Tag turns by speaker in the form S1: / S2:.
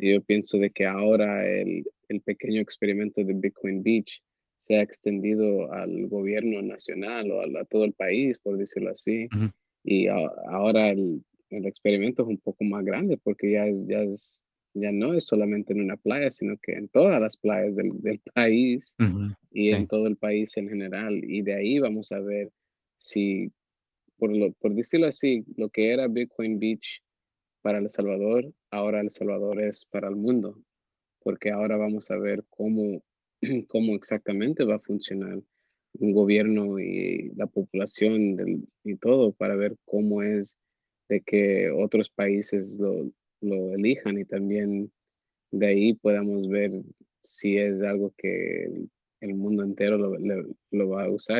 S1: Yo pienso de que ahora el, el pequeño experimento de Bitcoin Beach se ha extendido al gobierno nacional o a, a todo el país, por decirlo así.
S2: Ujú.
S1: Y a- ahora el, el experimento es un poco más grande porque ya es, ya es, ya no es solamente en una playa, sino que en todas las playas del, del país
S2: Ujú.
S1: y en
S2: Sí.
S1: todo el país en general. Y de ahí vamos a ver si, por, lo, por decirlo así, lo que era Bitcoin Beach para El Salvador, ahora El Salvador es para el mundo, porque ahora vamos a ver cómo, cómo exactamente va a funcionar un gobierno y la población y todo para ver cómo es de que otros países lo, lo elijan y también de ahí podamos ver si es algo que el, mundo entero lo, lo va a usar.